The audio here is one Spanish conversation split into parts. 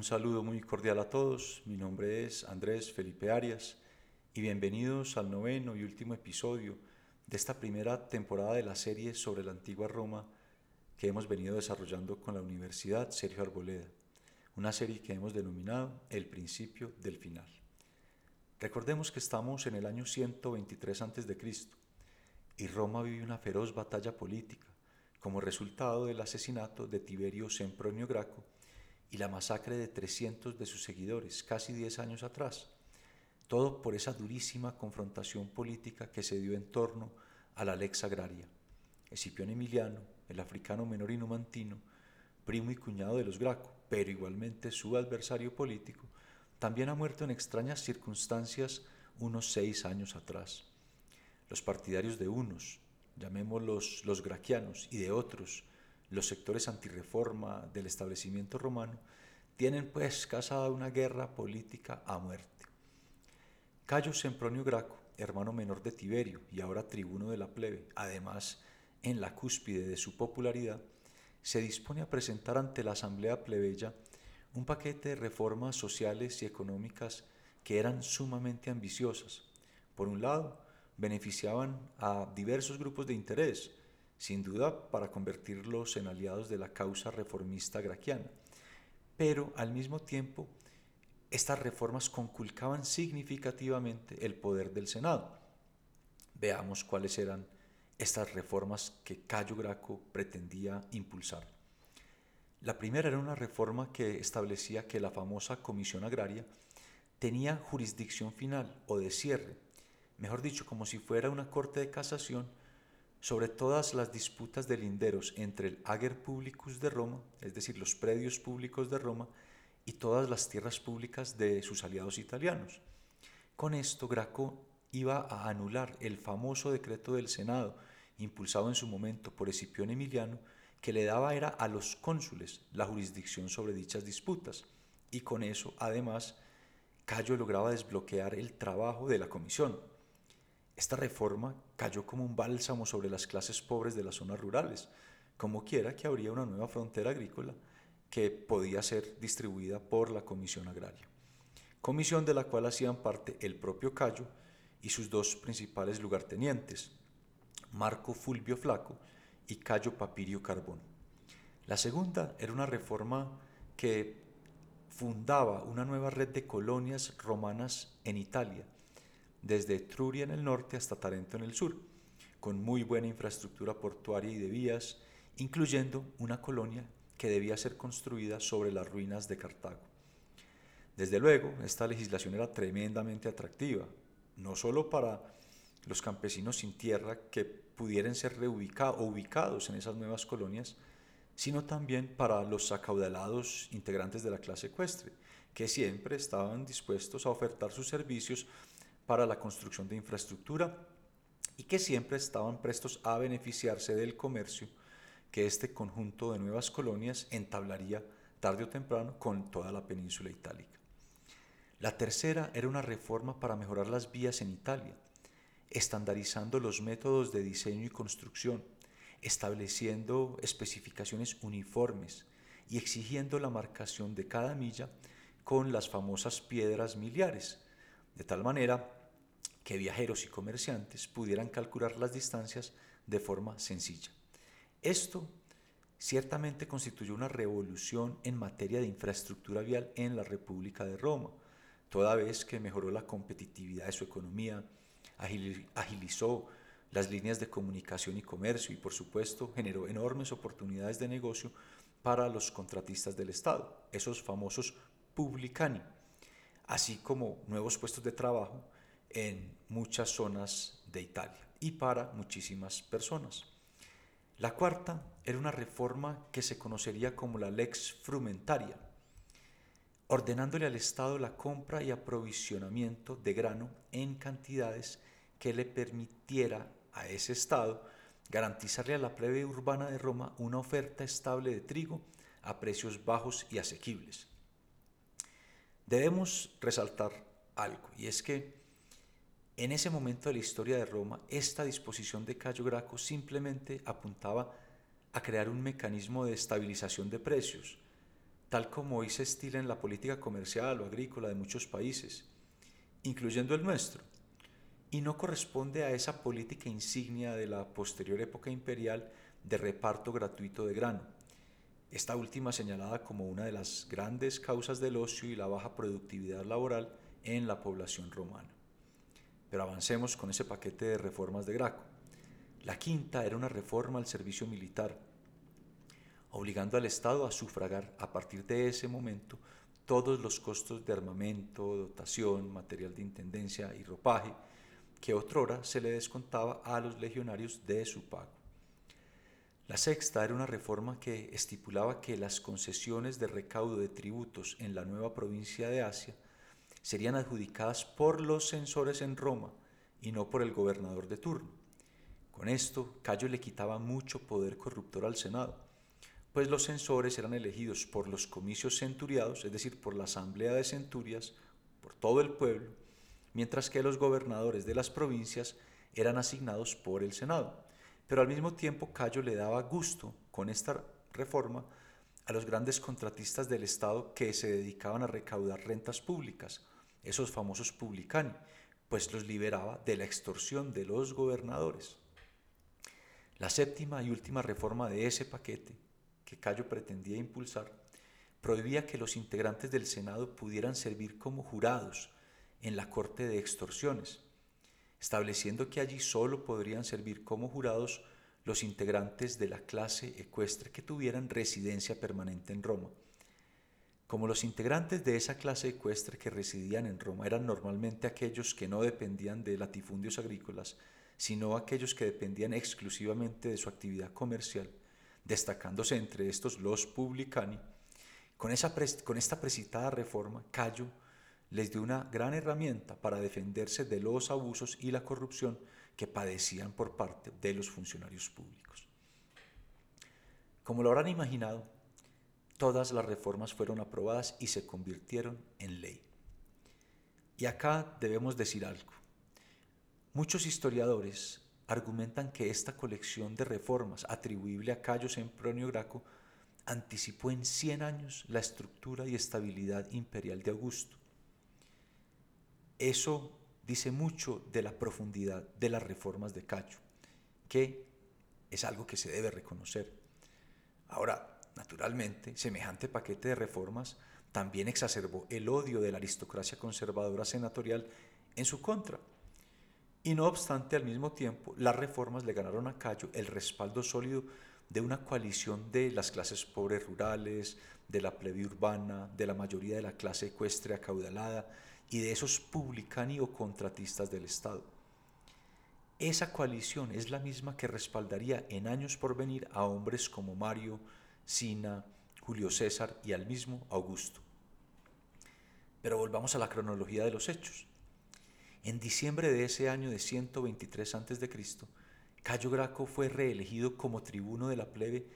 Un saludo muy cordial a todos, mi nombre es Andrés Felipe Arias y bienvenidos al noveno y último episodio de esta primera temporada de la serie sobre la antigua Roma que hemos venido desarrollando con la Universidad Sergio Arboleda, una serie que hemos denominado El principio del final. Recordemos que estamos en el año 123 a.C. y Roma vive una feroz batalla política como resultado del asesinato de Tiberio Sempronio Graco y la masacre de 300 de sus seguidores casi 10 años atrás, todo por esa durísima confrontación política que se dio en torno a la lex agraria. Escipión Emiliano, el africano menor inumantino, primo y cuñado de los Graco, pero igualmente su adversario político, también ha muerto en extrañas circunstancias unos seis años atrás. Los partidarios de unos, llamémoslos los graquianos, y de otros, los sectores antirreforma del establecimiento romano, tienen pues casada una guerra política a muerte. Cayo Sempronio Graco, hermano menor de Tiberio y ahora tribuno de la plebe, además en la cúspide de su popularidad, se dispone a presentar ante la asamblea plebeya un paquete de reformas sociales y económicas que eran sumamente ambiciosas. Por un lado, beneficiaban a diversos grupos de interés, sin duda para convertirlos en aliados de la causa reformista graquiana, pero al mismo tiempo estas reformas conculcaban significativamente el poder del Senado. Veamos cuáles eran estas reformas que Cayo Graco pretendía impulsar. La primera era una reforma que establecía que la famosa Comisión Agraria tenía jurisdicción final o de cierre, mejor dicho, como si fuera una corte de casación sobre todas las disputas de linderos entre el Ager Publicus de Roma, es decir, los predios públicos de Roma, y todas las tierras públicas de sus aliados italianos. Con esto, Graco iba a anular el famoso decreto del Senado, impulsado en su momento por Escipión Emiliano, que le daba era a los cónsules la jurisdicción sobre dichas disputas, y con eso, además, Cayo lograba desbloquear el trabajo de la comisión. Esta reforma cayó como un bálsamo sobre las clases pobres de las zonas rurales, como quiera que habría una nueva frontera agrícola que podía ser distribuida por la Comisión Agraria. Comisión de la cual hacían parte el propio Cayo y sus dos principales lugartenientes, Marco Fulvio Flaco y Cayo Papirio Carbón. La segunda era una reforma que fundaba una nueva red de colonias romanas en Italia, desde Etruria en el norte hasta Tarento en el sur, con muy buena infraestructura portuaria y de vías, incluyendo una colonia que debía ser construida sobre las ruinas de Cartago. Desde luego, esta legislación era tremendamente atractiva, no solo para los campesinos sin tierra que pudieran ser reubicados ubicados en esas nuevas colonias, sino también para los acaudalados integrantes de la clase ecuestre, que siempre estaban dispuestos a ofertar sus servicios para la construcción de infraestructura y que siempre estaban prestos a beneficiarse del comercio que este conjunto de nuevas colonias entablaría tarde o temprano con toda la península itálica. La tercera era una reforma para mejorar las vías en Italia, estandarizando los métodos de diseño y construcción, estableciendo especificaciones uniformes y exigiendo la marcación de cada milla con las famosas piedras miliares, de tal manera que viajeros y comerciantes pudieran calcular las distancias de forma sencilla. Esto ciertamente constituyó una revolución en materia de infraestructura vial en la República de Roma, toda vez que mejoró la competitividad de su economía, agilizó las líneas de comunicación y comercio y por supuesto generó enormes oportunidades de negocio para los contratistas del Estado, esos famosos publicani, así como nuevos puestos de trabajo en muchas zonas de Italia y para muchísimas personas. La cuarta era una reforma que se conocería como la lex frumentaria, ordenándole al Estado la compra y aprovisionamiento de grano en cantidades que le permitiera a ese Estado garantizarle a la plebe urbana de Roma una oferta estable de trigo a precios bajos y asequibles. Debemos resaltar algo, y es que en ese momento de la historia de Roma, esta disposición de Cayo Graco simplemente apuntaba a crear un mecanismo de estabilización de precios, tal como hoy se estila en la política comercial o agrícola de muchos países, incluyendo el nuestro, y no corresponde a esa política insignia de la posterior época imperial de reparto gratuito de grano, esta última señalada como una de las grandes causas del ocio y la baja productividad laboral en la población romana. Pero avancemos con ese paquete de reformas de Graco. La quinta era una reforma al servicio militar, obligando al Estado a sufragar a partir de ese momento todos los costos de armamento, dotación, material de intendencia y ropaje que otrora se le descontaba a los legionarios de su pago. La sexta era una reforma que estipulaba que las concesiones de recaudo de tributos en la nueva provincia de Asia serían adjudicadas por los censores en Roma y no por el gobernador de turno. Con esto, Cayo le quitaba mucho poder corruptor al Senado, pues los censores eran elegidos por los comicios centuriados, es decir, por la asamblea de centurias, por todo el pueblo, mientras que los gobernadores de las provincias eran asignados por el Senado. Pero al mismo tiempo Cayo le daba gusto con esta reforma a los grandes contratistas del Estado que se dedicaban a recaudar rentas públicas, esos famosos publicani, pues los liberaba de la extorsión de los gobernadores. La séptima y última reforma de ese paquete que Cayo pretendía impulsar prohibía que los integrantes del Senado pudieran servir como jurados en la Corte de Extorsiones, estableciendo que allí solo podrían servir como jurados los integrantes de la clase ecuestre que tuvieran residencia permanente en Roma. Como los integrantes de esa clase ecuestre que residían en Roma eran normalmente aquellos que no dependían de latifundios agrícolas, sino aquellos que dependían exclusivamente de su actividad comercial, destacándose entre estos los publicani, con, esa con esta precitada reforma, Cayo les dio una gran herramienta para defenderse de los abusos y la corrupción que padecían por parte de los funcionarios públicos. Como lo habrán imaginado, todas las reformas fueron aprobadas y se convirtieron en ley. Y acá debemos decir algo. Muchos historiadores argumentan que esta colección de reformas atribuible a Cayo Sempronio Graco anticipó en 100 años la estructura y estabilidad imperial de Augusto eso dice mucho de la profundidad de las reformas de Cacho, que es algo que se debe reconocer. Ahora, naturalmente, semejante paquete de reformas también exacerbó el odio de la aristocracia conservadora senatorial en su contra. Y no obstante, al mismo tiempo, las reformas le ganaron a Cayo el respaldo sólido de una coalición de las clases pobres rurales, de la plebe urbana, de la mayoría de la clase ecuestre acaudalada, y de esos publicani o contratistas del Estado. Esa coalición es la misma que respaldaría en años por venir a hombres como Mario, Sina, Julio César y al mismo Augusto. Pero volvamos a la cronología de los hechos. En diciembre de ese año de 123 a.C., Cayo Graco fue reelegido como tribuno de la plebe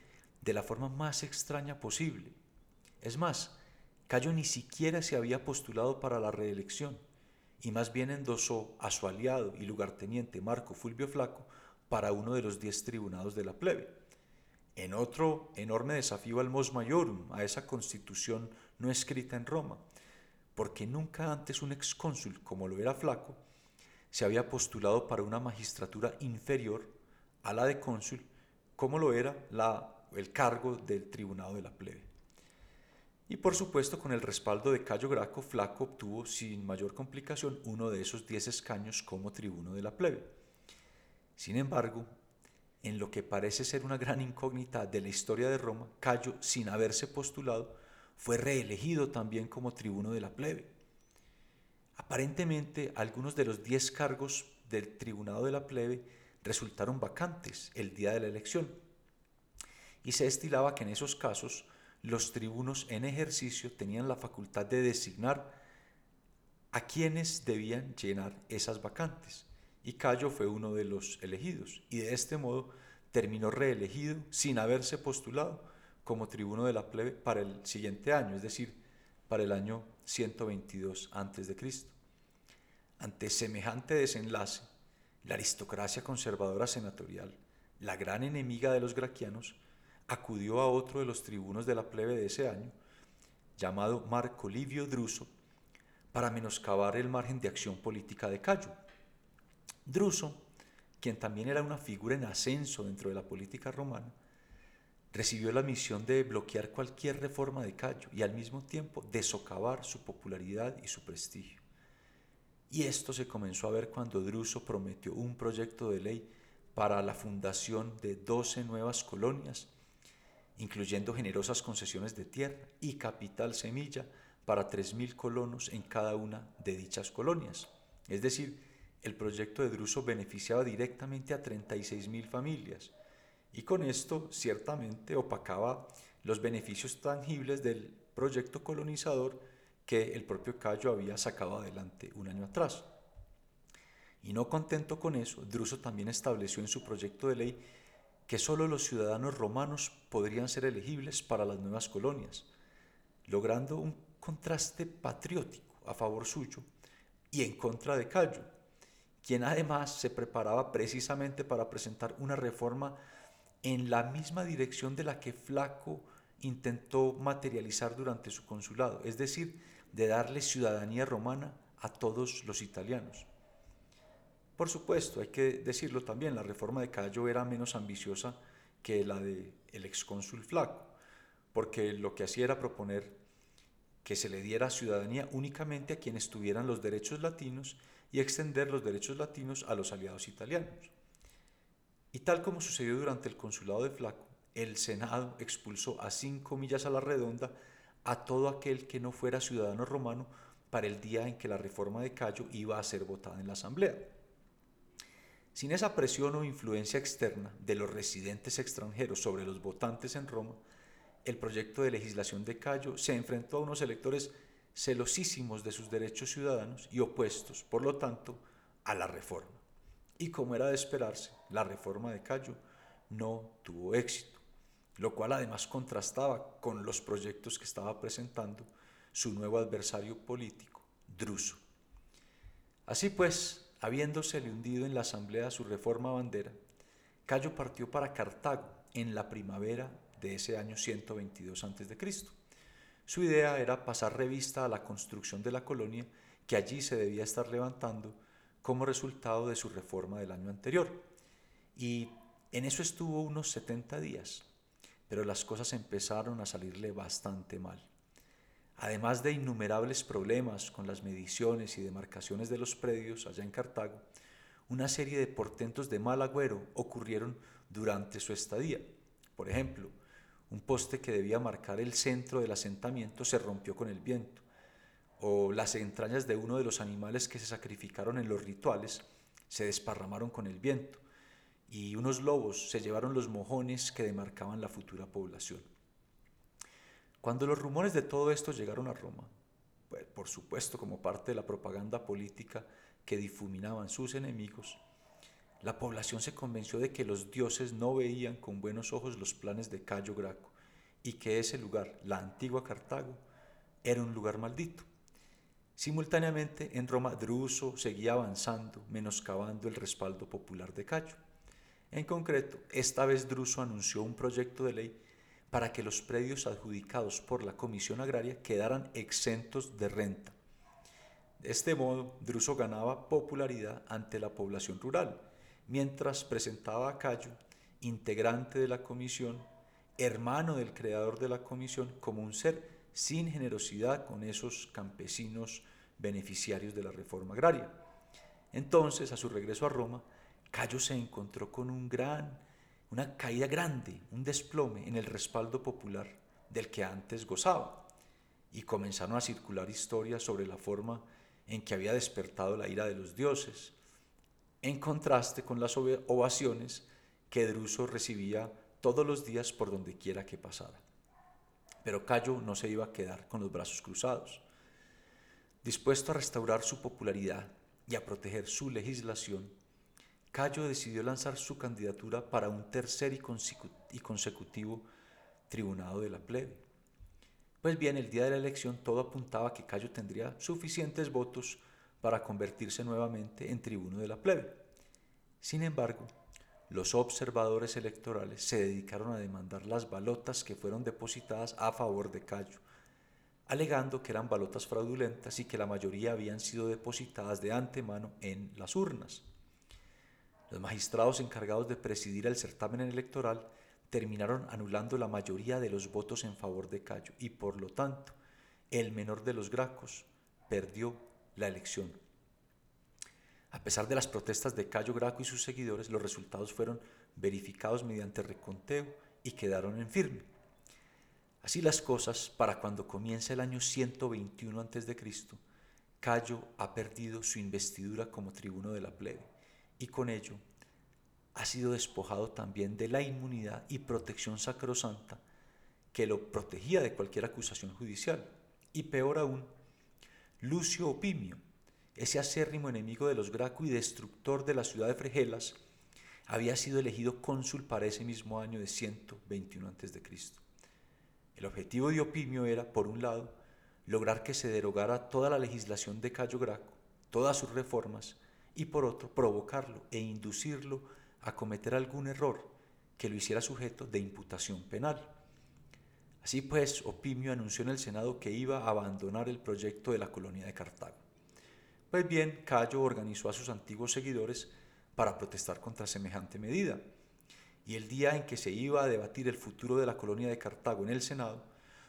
de la forma más extraña posible. Es más, Cayo ni siquiera se había postulado para la reelección y más bien endosó a su aliado y lugarteniente Marco Fulvio Flaco para uno de los diez tribunados de la plebe. En otro enorme desafío al mos maiorum, a esa constitución no escrita en Roma, porque nunca antes un excónsul, como lo era Flaco, se había postulado para una magistratura inferior a la de cónsul, como lo era la, el cargo del tribunado de la plebe. Y por supuesto, con el respaldo de Cayo Graco, Flaco obtuvo sin mayor complicación uno de esos diez escaños como tribuno de la plebe. Sin embargo, en lo que parece ser una gran incógnita de la historia de Roma, Cayo, sin haberse postulado, fue reelegido también como tribuno de la plebe. Aparentemente, algunos de los diez cargos del tribunado de la plebe resultaron vacantes el día de la elección, y se estilaba que en esos casos los tribunos en ejercicio tenían la facultad de designar a quienes debían llenar esas vacantes. Y Cayo fue uno de los elegidos y de este modo terminó reelegido sin haberse postulado como tribuno de la plebe para el siguiente año, es decir, para el año 122 a.C. Ante semejante desenlace, la aristocracia conservadora senatorial, la gran enemiga de los graquianos, acudió a otro de los tribunos de la plebe de ese año, llamado Marco Livio Druso, para menoscabar el margen de acción política de Cayo. Druso, quien también era una figura en ascenso dentro de la política romana, recibió la misión de bloquear cualquier reforma de Cayo y al mismo tiempo de socavar su popularidad y su prestigio. Y esto se comenzó a ver cuando Druso prometió un proyecto de ley para la fundación de 12 nuevas colonias, incluyendo generosas concesiones de tierra y capital semilla para 3.000 colonos en cada una de dichas colonias. Es decir, el proyecto de Druso beneficiaba directamente a 36.000 familias y con esto ciertamente opacaba los beneficios tangibles del proyecto colonizador que el propio Cayo había sacado adelante un año atrás. Y no contento con eso, Druso también estableció en su proyecto de ley que sólo los ciudadanos romanos podrían ser elegibles para las nuevas colonias, logrando un contraste patriótico a favor suyo y en contra de Cayo, quien además se preparaba precisamente para presentar una reforma en la misma dirección de la que Flaco intentó materializar durante su consulado, es decir, de darle ciudadanía romana a todos los italianos. Por supuesto, hay que decirlo también, la reforma de Cayo era menos ambiciosa que la del el excónsul Flaco, porque lo que hacía era proponer que se le diera ciudadanía únicamente a quienes tuvieran los derechos latinos y extender los derechos latinos a los aliados italianos. Y tal como sucedió durante el consulado de Flaco, el Senado expulsó a cinco millas a la redonda a todo aquel que no fuera ciudadano romano para el día en que la reforma de Cayo iba a ser votada en la Asamblea. Sin esa presión o influencia externa de los residentes extranjeros sobre los votantes en Roma, el proyecto de legislación de Cayo se enfrentó a unos electores celosísimos de sus derechos ciudadanos y opuestos, por lo tanto, a la reforma. Y como era de esperarse, la reforma de Cayo no tuvo éxito, lo cual además contrastaba con los proyectos que estaba presentando su nuevo adversario político, Druso. Así pues, habiéndosele hundido en la asamblea su reforma bandera, Cayo partió para Cartago en la primavera de ese año 122 a.C. Su idea era pasar revista a la construcción de la colonia que allí se debía estar levantando como resultado de su reforma del año anterior. Y en eso estuvo unos 70 días, pero las cosas empezaron a salirle bastante mal. Además de innumerables problemas con las mediciones y demarcaciones de los predios allá en Cartago, una serie de portentos de mal agüero ocurrieron durante su estadía. Por ejemplo, un poste que debía marcar el centro del asentamiento se rompió con el viento o las entrañas de uno de los animales que se sacrificaron en los rituales se desparramaron con el viento, y unos lobos se llevaron los mojones que demarcaban la futura población. Cuando los rumores de todo esto llegaron a Roma, pues, por supuesto como parte de la propaganda política que difuminaban sus enemigos, la población se convenció de que los dioses no veían con buenos ojos los planes de Cayo Graco y que ese lugar, la antigua Cartago, era un lugar maldito. Simultáneamente, en Roma, Druso seguía avanzando, menoscabando el respaldo popular de Cayo. En concreto, esta vez Druso anunció un proyecto de ley para que los predios adjudicados por la Comisión Agraria quedaran exentos de renta. De este modo, Druso ganaba popularidad ante la población rural, mientras presentaba a Cayo, integrante de la comisión, hermano del creador de la comisión, como un ser sin generosidad con esos campesinos beneficiarios de la reforma agraria. Entonces, a su regreso a Roma, Cayo se encontró con un gran, una caída grande, un desplome en el respaldo popular del que antes gozaba, y comenzaron a circular historias sobre la forma en que había despertado la ira de los dioses, en contraste con las ovaciones que Druso recibía todos los días por donde quiera que pasara. Pero Cayo no se iba a quedar con los brazos cruzados. Dispuesto a restaurar su popularidad y a proteger su legislación, Cayo decidió lanzar su candidatura para un tercer y consecutivo tribunado de la plebe. Pues bien, el día de la elección todo apuntaba a que Cayo tendría suficientes votos para convertirse nuevamente en tribuno de la plebe. Sin embargo, los observadores electorales se dedicaron a demandar las balotas que fueron depositadas a favor de Cayo, alegando que eran balotas fraudulentas y que la mayoría habían sido depositadas de antemano en las urnas. Los magistrados encargados de presidir el certamen electoral terminaron anulando la mayoría de los votos en favor de Cayo y por lo tanto el menor de los Gracos perdió la elección. A pesar de las protestas de Cayo Graco y sus seguidores, los resultados fueron verificados mediante reconteo y quedaron en firme. Así las cosas, para cuando comienza el año 121 a.C., Cayo ha perdido su investidura como tribuno de la plebe y con ello ha sido despojado también de la inmunidad y protección sacrosanta que lo protegía de cualquier acusación judicial. Y peor aún, Lucio Opimio, ese acérrimo enemigo de los Graco y destructor de la ciudad de Fregelas, había sido elegido cónsul para ese mismo año de 121 a.C. El objetivo de Opimio era, por un lado, lograr que se derogara toda la legislación de Cayo Graco, todas sus reformas, y por otro, provocarlo e inducirlo a cometer algún error que lo hiciera sujeto de imputación penal. Así pues, Opimio anunció en el Senado que iba a abandonar el proyecto de la colonia de Cartago. Pues bien, Cayo organizó a sus antiguos seguidores para protestar contra semejante medida. Y el día en que se iba a debatir el futuro de la colonia de Cartago en el Senado,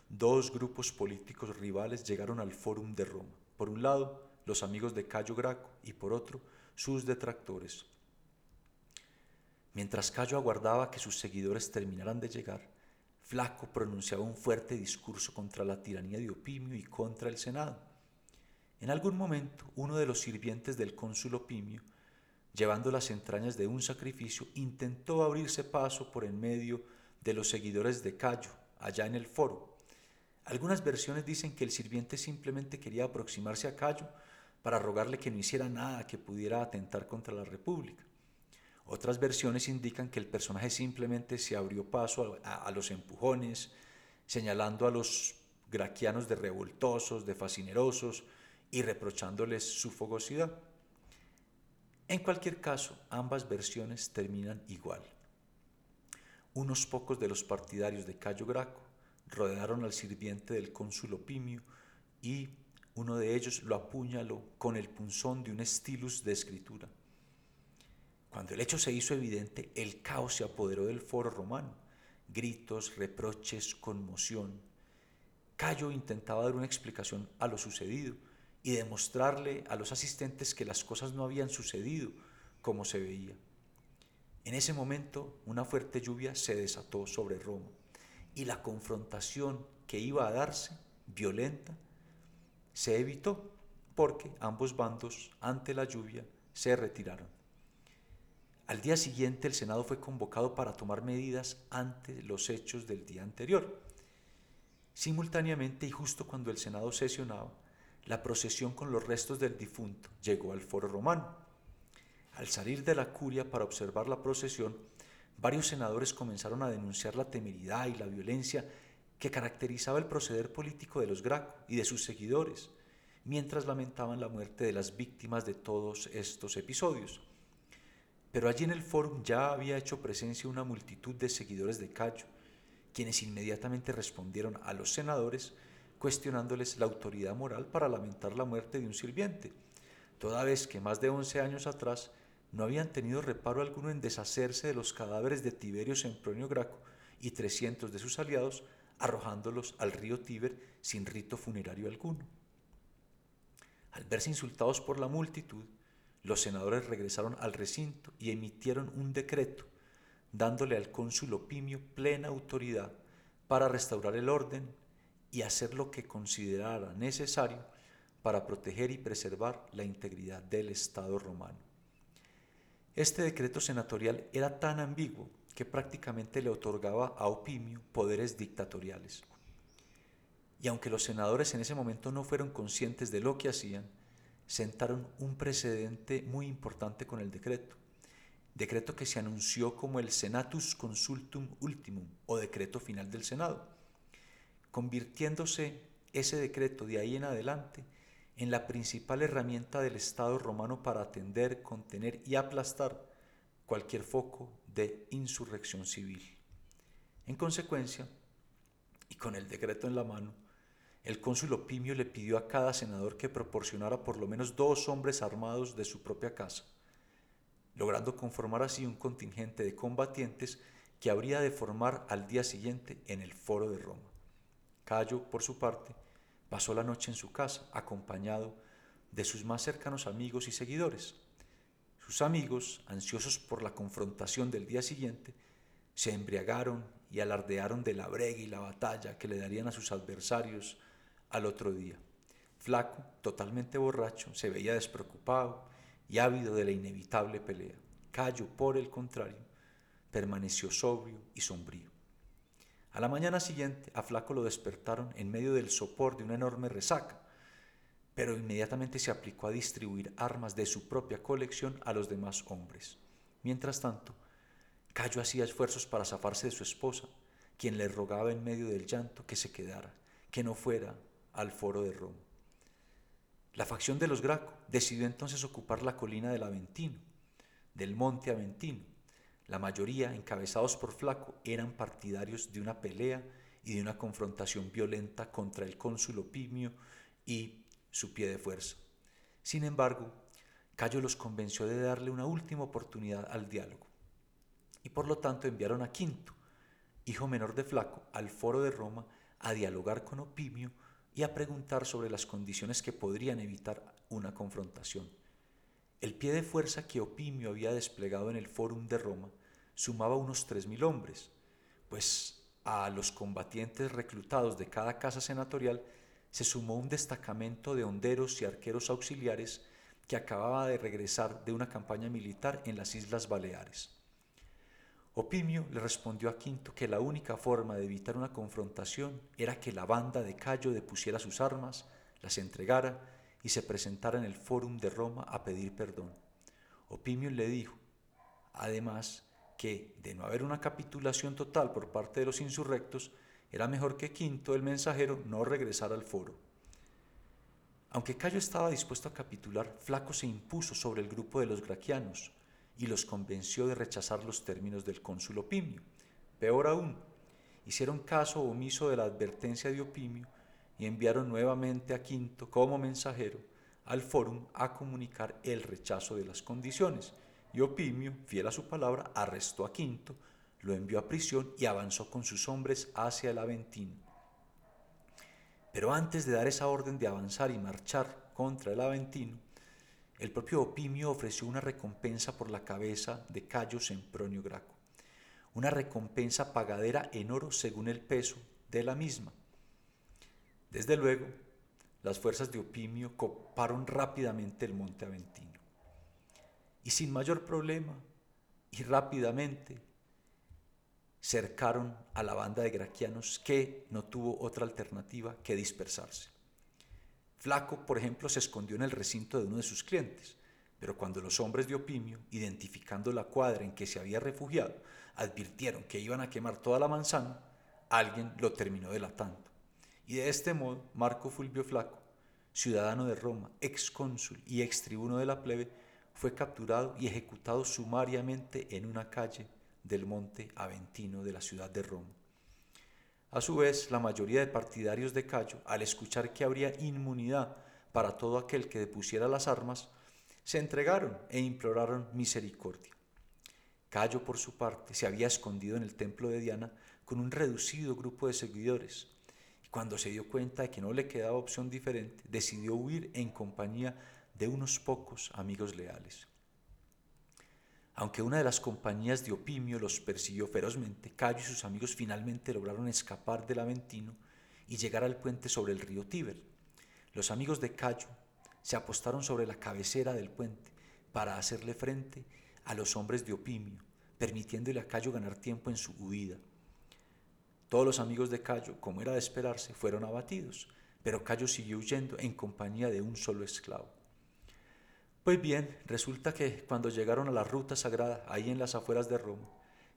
dos grupos políticos rivales llegaron al Fórum de Roma. Por un lado, los amigos de Cayo Graco y por otro, sus detractores. Mientras Cayo aguardaba que sus seguidores terminaran de llegar, Flaco pronunciaba un fuerte discurso contra la tiranía de Opimio y contra el Senado. En algún momento, uno de los sirvientes del cónsul Opimio, llevando las entrañas de un sacrificio, intentó abrirse paso por en medio de los seguidores de Cayo, allá en el foro. Algunas versiones dicen que el sirviente simplemente quería aproximarse a Cayo para rogarle que no hiciera nada que pudiera atentar contra la República. Otras versiones indican que el personaje simplemente se abrió paso a, los empujones, señalando a los graquianos de revoltosos, de fascinerosos y reprochándoles su fogosidad. En cualquier caso, ambas versiones terminan igual. Unos pocos de los partidarios de Cayo Graco rodearon al sirviente del cónsul Opimio y uno de ellos lo apuñaló con el punzón de un estilus de escritura. Cuando el hecho se hizo evidente, el caos se apoderó del foro romano. Gritos, reproches, conmoción. Cayo intentaba dar una explicación a lo sucedido y demostrarle a los asistentes que las cosas no habían sucedido como se veía. En ese momento una fuerte lluvia se desató sobre Roma y la confrontación que iba a darse, violenta, se evitó porque ambos bandos ante la lluvia se retiraron. Al día siguiente el Senado fue convocado para tomar medidas ante los hechos del día anterior. Simultáneamente y justo cuando el Senado sesionaba, la procesión con los restos del difunto llegó al foro romano. Al salir de la curia para observar la procesión, varios senadores comenzaron a denunciar la temeridad y la violencia que caracterizaba el proceder político de los Graco y de sus seguidores, mientras lamentaban la muerte de las víctimas de todos estos episodios. Pero allí en el foro ya había hecho presencia una multitud de seguidores de Cayo, quienes inmediatamente respondieron a los senadores cuestionándoles la autoridad moral para lamentar la muerte de un sirviente, toda vez que más de 11 años atrás no habían tenido reparo alguno en deshacerse de los cadáveres de Tiberio Sempronio Graco y 300 de sus aliados, arrojándolos al río Tíber sin rito funerario alguno. Al verse insultados por la multitud, los senadores regresaron al recinto y emitieron un decreto dándole al cónsul Opimio plena autoridad para restaurar el orden y hacer lo que considerara necesario para proteger y preservar la integridad del Estado romano. Este decreto senatorial era tan ambiguo que prácticamente le otorgaba a Opimio poderes dictatoriales. Y aunque los senadores en ese momento no fueron conscientes de lo que hacían, sentaron un precedente muy importante con el decreto, decreto que se anunció como el Senatus Consultum Ultimum o decreto final del Senado, convirtiéndose ese decreto de ahí en adelante en la principal herramienta del Estado romano para atender, contener y aplastar cualquier foco de insurrección civil. En consecuencia, y con el decreto en la mano, el cónsul Opimio le pidió a cada senador que proporcionara por lo menos dos hombres armados de su propia casa, logrando conformar así un contingente de combatientes que habría de formar al día siguiente en el foro de Roma. Cayo, por su parte, pasó la noche en su casa, acompañado de sus más cercanos amigos y seguidores. Sus amigos, ansiosos por la confrontación del día siguiente, se embriagaron y alardearon de la brega y la batalla que le darían a sus adversarios al otro día. Flaco, totalmente borracho, se veía despreocupado y ávido de la inevitable pelea. Cayo, por el contrario, permaneció sobrio y sombrío. A la mañana siguiente, a Flaco lo despertaron en medio del sopor de una enorme resaca, pero inmediatamente se aplicó a distribuir armas de su propia colección a los demás hombres. Mientras tanto, Cayo hacía esfuerzos para zafarse de su esposa, quien le rogaba en medio del llanto que se quedara, que no fuera al foro de Roma. La facción de los Graco decidió entonces ocupar la colina del Aventino, del monte Aventino. La mayoría, encabezados por Flaco, eran partidarios de una pelea y de una confrontación violenta contra el cónsul Opimio y su pie de fuerza. Sin embargo, Cayo los convenció de darle una última oportunidad al diálogo y por lo tanto enviaron a Quinto, hijo menor de Flaco, al foro de Roma a dialogar con Opimio y a preguntar sobre las condiciones que podrían evitar una confrontación. El pie de fuerza que Opimio había desplegado en el fórum de Roma sumaba unos tres mil hombres, pues a los combatientes reclutados de cada casa senatorial se sumó un destacamento de honderos y arqueros auxiliares que acababa de regresar de una campaña militar en las Islas Baleares. Opimio le respondió a Quinto que la única forma de evitar una confrontación era que la banda de Cayo depusiera sus armas, las entregara y se presentara en el Fórum de Roma a pedir perdón. Opimio le dijo, además, que de no haber una capitulación total por parte de los insurrectos, era mejor que Quinto, el mensajero, no regresara al foro. Aunque Cayo estaba dispuesto a capitular, Flaco se impuso sobre el grupo de los graquianos y los convenció de rechazar los términos del cónsul Opimio. Peor aún, hicieron caso omiso de la advertencia de Opimio y enviaron nuevamente a Quinto como mensajero al fórum a comunicar el rechazo de las condiciones. Y Opimio, fiel a su palabra, arrestó a Quinto, lo envió a prisión y avanzó con sus hombres hacia el Aventino. Pero antes de dar esa orden de avanzar y marchar contra el Aventino, el propio Opimio ofreció una recompensa por la cabeza de Cayo Sempronio Graco, una recompensa pagadera en oro según el peso de la misma. Desde luego, las fuerzas de Opimio coparon rápidamente el monte Aventino. Y sin mayor problema y rápidamente cercaron a la banda de graquianos que no tuvo otra alternativa que dispersarse. Flaco, por ejemplo, se escondió en el recinto de uno de sus clientes, pero cuando los hombres de Opimio, identificando la cuadra en que se había refugiado, advirtieron que iban a quemar toda la manzana, alguien lo terminó delatando. Y de este modo, Marco Fulvio Flaco, ciudadano de Roma, ex cónsul y ex tribuno de la plebe, fue capturado y ejecutado sumariamente en una calle del monte Aventino de la ciudad de Roma. A su vez, la mayoría de partidarios de Cayo, al escuchar que habría inmunidad para todo aquel que depusiera las armas, se entregaron e imploraron misericordia. Cayo, por su parte, se había escondido en el templo de Diana con un reducido grupo de seguidores, y cuando se dio cuenta de que no le quedaba opción diferente, decidió huir en compañía de unos pocos amigos leales. Aunque una de las compañías de Opimio los persiguió ferozmente, Cayo y sus amigos finalmente lograron escapar del Aventino y llegar al puente sobre el río Tíber. Los amigos de Cayo se apostaron sobre la cabecera del puente para hacerle frente a los hombres de Opimio, permitiéndole a Cayo ganar tiempo en su huida. Todos los amigos de Cayo, como era de esperarse, fueron abatidos, pero Cayo siguió huyendo en compañía de un solo esclavo. Pues bien, resulta que cuando llegaron a la ruta sagrada, ahí en las afueras de Roma,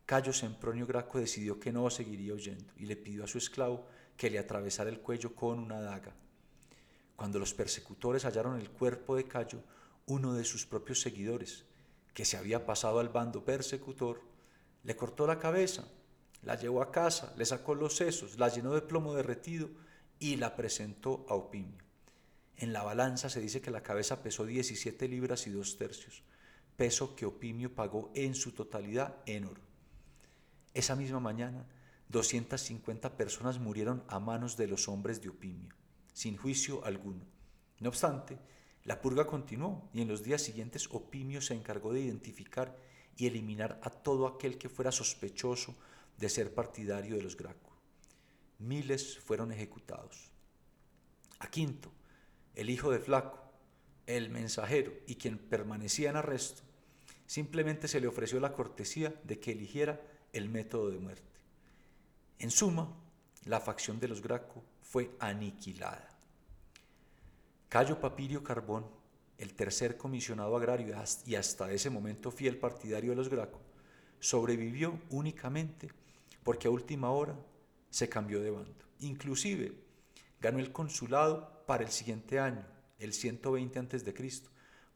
Cayo Sempronio Graco decidió que no seguiría huyendo y le pidió a su esclavo que le atravesara el cuello con una daga. Cuando los persecutores hallaron el cuerpo de Cayo, uno de sus propios seguidores, que se había pasado al bando persecutor, le cortó la cabeza, la llevó a casa, le sacó los sesos, la llenó de plomo derretido y la presentó a Opimio. En la balanza se dice que la cabeza pesó 17 libras y dos tercios, peso que Opimio pagó en su totalidad en oro. Esa misma mañana, 250 personas murieron a manos de los hombres de Opimio, sin juicio alguno. No obstante, la purga continuó y en los días siguientes Opimio se encargó de identificar y eliminar a todo aquel que fuera sospechoso de ser partidario de los Graco. Miles fueron ejecutados. A Quinto, el hijo de Flaco, el mensajero y quien permanecía en arresto, simplemente se le ofreció la cortesía de que eligiera el método de muerte. En suma, la facción de los Graco fue aniquilada. Cayo Papirio Carbón, el tercer comisionado agrario y hasta ese momento fiel partidario de los Graco, sobrevivió únicamente porque a última hora se cambió de bando. Inclusive ganó el consulado para el siguiente año, el 120 a.C.,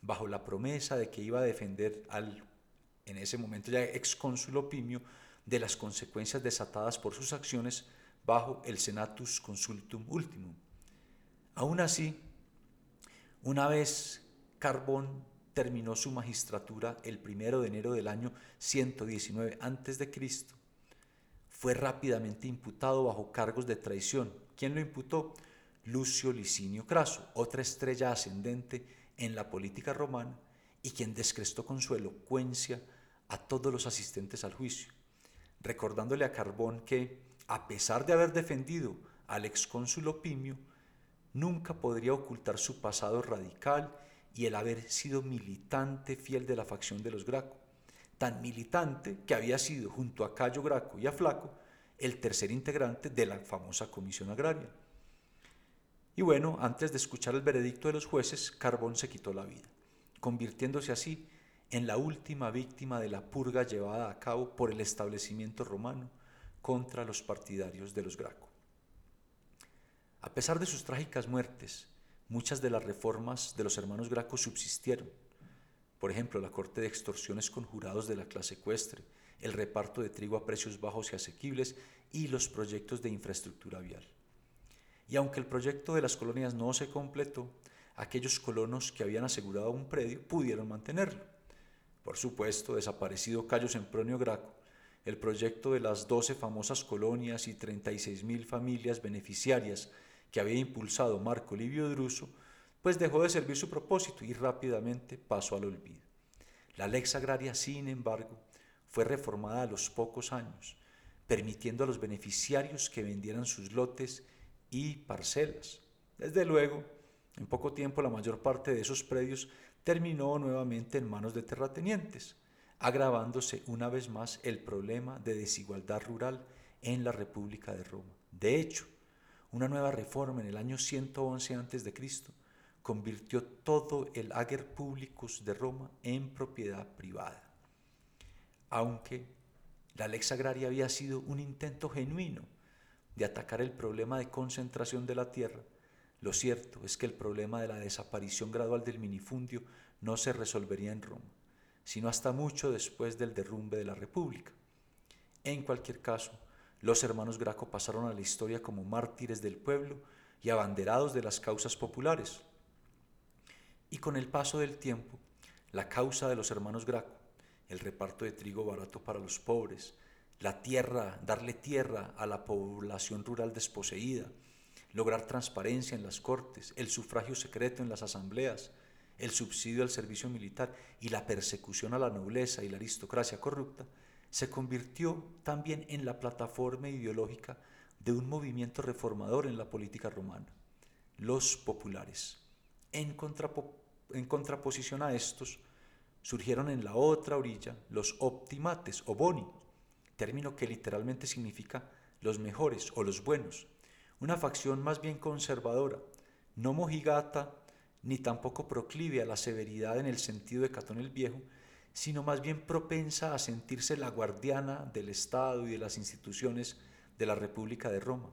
bajo la promesa de que iba a defender al, en ese momento ya excónsul Opimio, de las consecuencias desatadas por sus acciones bajo el Senatus Consultum Ultimum. Aún así, una vez Carbón terminó su magistratura el primero de enero del año 119 a.C., fue rápidamente imputado bajo cargos de traición. ¿Quién lo imputó? Lucio Licinio Craso, otra estrella ascendente en la política romana y quien descrestó con su elocuencia a todos los asistentes al juicio recordándole a Carbón que, a pesar de haber defendido al excónsul Opimio, nunca podría ocultar su pasado radical y el haber sido militante fiel de la facción de los Graco, tan militante que había sido, junto a Cayo Graco y a Flaco, el tercer integrante de la famosa comisión agraria. Y bueno, antes de escuchar el veredicto de los jueces, Carbón se quitó la vida, convirtiéndose así en la última víctima de la purga llevada a cabo por el establecimiento romano contra los partidarios de los Graco. A pesar de sus trágicas muertes, muchas de las reformas de los hermanos Graco subsistieron. Por ejemplo, la corte de extorsiones con jurados de la clase ecuestre, el reparto de trigo a precios bajos y asequibles y los proyectos de infraestructura vial. Y aunque el proyecto de las colonias no se completó, aquellos colonos que habían asegurado un predio pudieron mantenerlo. Por supuesto, desaparecido Cayo Sempronio Graco, el proyecto de las 12 famosas colonias y 36.000 familias beneficiarias que había impulsado Marco Livio Druso, pues dejó de servir su propósito y rápidamente pasó al olvido. La lex agraria, sin embargo, fue reformada a los pocos años, permitiendo a los beneficiarios que vendieran sus lotes y parcelas. Desde luego, en poco tiempo la mayor parte de esos predios terminó nuevamente en manos de terratenientes, agravándose una vez más el problema de desigualdad rural en la República de Roma. De hecho, una nueva reforma en el año 111 a.C. convirtió todo el ager publicus de Roma en propiedad privada. Aunque la lex agraria había sido un intento genuino de atacar el problema de concentración de la tierra, lo cierto es que el problema de la desaparición gradual del minifundio no se resolvería en Roma, sino hasta mucho después del derrumbe de la República. En cualquier caso, los hermanos Graco pasaron a la historia como mártires del pueblo y abanderados de las causas populares. Y con el paso del tiempo, la causa de los hermanos Graco, el reparto de trigo barato para los pobres, la tierra, darle tierra a la población rural desposeída, lograr transparencia en las cortes, el sufragio secreto en las asambleas, el subsidio al servicio militar y la persecución a la nobleza y la aristocracia corrupta, se convirtió también en la plataforma ideológica de un movimiento reformador en la política romana, los populares. En, en contraposición a estos, surgieron en la otra orilla los optimates o boni, término que literalmente significa los mejores o los buenos, una facción más bien conservadora, no mojigata ni tampoco proclive a la severidad en el sentido de Catón el Viejo, sino más bien propensa a sentirse la guardiana del Estado y de las instituciones de la República de Roma.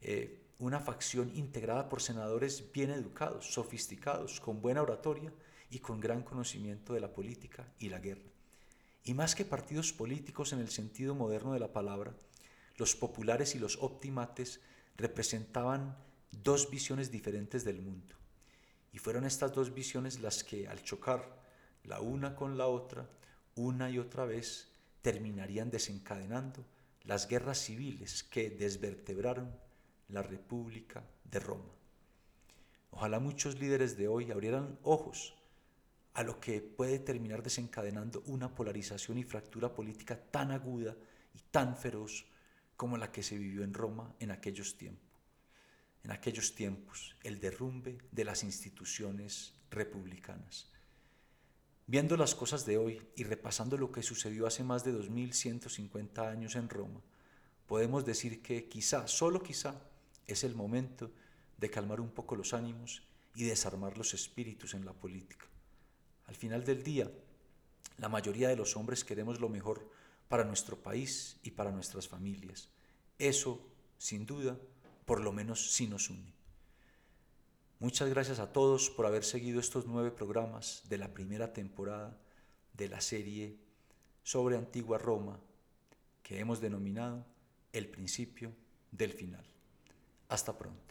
Eh, una facción integrada por senadores bien educados, sofisticados, con buena oratoria y con gran conocimiento de la política y la guerra. Y más que partidos políticos en el sentido moderno de la palabra, los populares y los optimates representaban dos visiones diferentes del mundo. Y fueron estas dos visiones las que, al chocar la una con la otra, una y otra vez, terminarían desencadenando las guerras civiles que desvertebraron la República de Roma. Ojalá muchos líderes de hoy abrieran ojos a lo que puede terminar desencadenando una polarización y fractura política tan aguda y tan feroz como la que se vivió en Roma en aquellos tiempos. En aquellos tiempos, el derrumbe de las instituciones republicanas. Viendo las cosas de hoy y repasando lo que sucedió hace más de 2150 años en Roma, podemos decir que quizá, solo quizá, es el momento de calmar un poco los ánimos y desarmar los espíritus en la política. Al final del día, la mayoría de los hombres queremos lo mejor para nuestro país y para nuestras familias. Eso, sin duda, por lo menos sí nos une. Muchas gracias a todos por haber seguido estos nueve programas de la primera temporada de la serie sobre Antigua Roma que hemos denominado El principio del final. Hasta pronto.